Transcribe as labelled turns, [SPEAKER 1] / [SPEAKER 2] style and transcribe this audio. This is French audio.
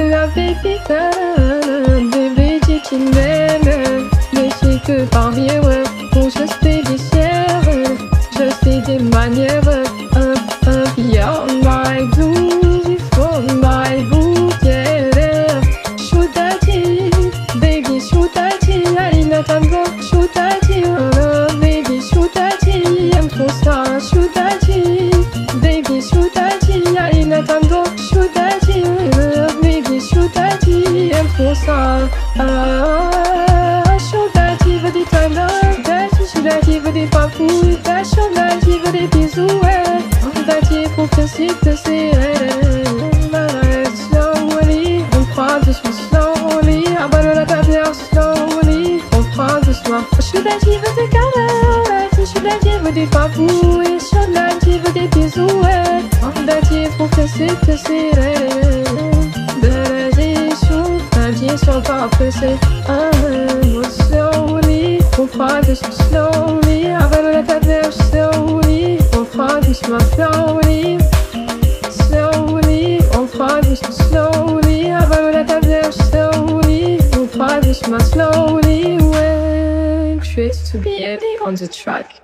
[SPEAKER 1] la baby girl Bébé dit qu'il m'aime Mais c'est que par ouais Bon je sais des chèvres Je sais des manières Up, up, yeah my dude For my hood, yeah Shoot Baby shoot that Alina Tango Shoot that oh, Baby shoot that Aime trop Shoot Ah Shoot that veut des tango Dash Shoot that veut des papouilles Shoot that veut des bisous ouais That pour que c'est que c'est Slowly On que je suis slowly Abandonne la papier slowly On croit que je suis that veut des câlins Shoot that veut des papouilles Shoot that veut des bisous ouais That pour que c'est Shoot that sont pas pressés Ah moi slowly On croit que je suis slowly Abandonne la papier slowly On croit que je suis slowly Slowly On croit que je suis slowly Abandonne la papier slowly On croit que je suis slowly Ouais Je suis to be on the track